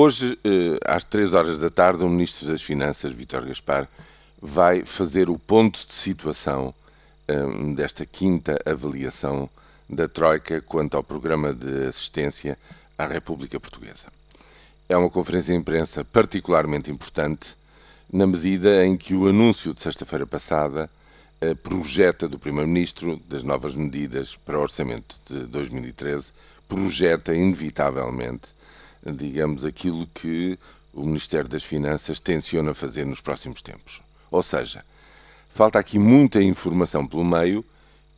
Hoje, eh, às 3 horas da tarde, o Ministro das Finanças, Vítor Gaspar, vai fazer o ponto de situação eh, desta quinta avaliação da Troika quanto ao programa de assistência à República Portuguesa. É uma conferência de imprensa particularmente importante, na medida em que o anúncio de sexta-feira passada eh, projeta do Primeiro-Ministro das novas medidas para o orçamento de 2013, projeta inevitavelmente digamos, aquilo que o Ministério das Finanças tenciona fazer nos próximos tempos. Ou seja, falta aqui muita informação pelo meio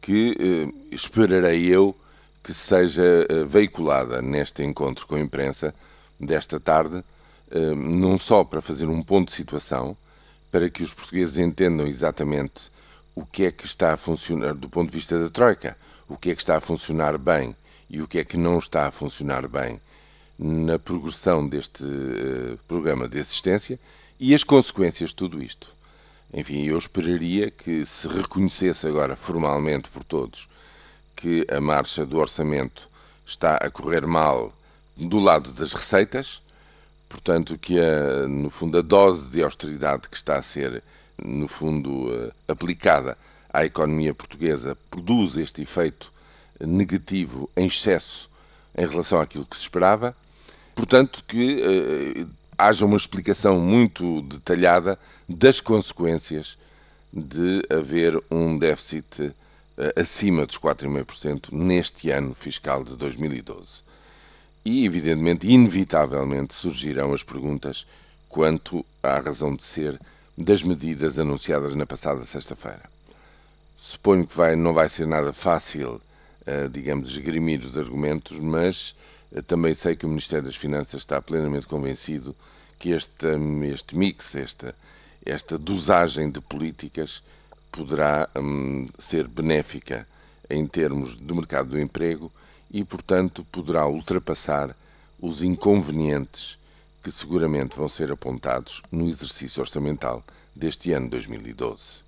que eh, esperarei eu que seja eh, veiculada neste encontro com a imprensa desta tarde, eh, não só para fazer um ponto de situação, para que os portugueses entendam exatamente o que é que está a funcionar do ponto de vista da Troika, o que é que está a funcionar bem e o que é que não está a funcionar bem na progressão deste uh, programa de assistência e as consequências de tudo isto. Enfim, eu esperaria que se reconhecesse agora formalmente por todos que a marcha do orçamento está a correr mal do lado das receitas, portanto que a, no fundo a dose de austeridade que está a ser no fundo uh, aplicada à economia portuguesa produz este efeito negativo em excesso em relação àquilo que se esperava Portanto, que eh, haja uma explicação muito detalhada das consequências de haver um déficit eh, acima dos 4,5% neste ano fiscal de 2012. E, evidentemente, inevitavelmente surgirão as perguntas quanto à razão de ser das medidas anunciadas na passada sexta-feira. Suponho que vai, não vai ser nada fácil, uh, digamos, esgrimir os argumentos, mas também sei que o Ministério das Finanças está plenamente convencido que este, este mix, esta, esta dosagem de políticas poderá hum, ser benéfica em termos do mercado do emprego e, portanto, poderá ultrapassar os inconvenientes que seguramente vão ser apontados no exercício orçamental deste ano 2012.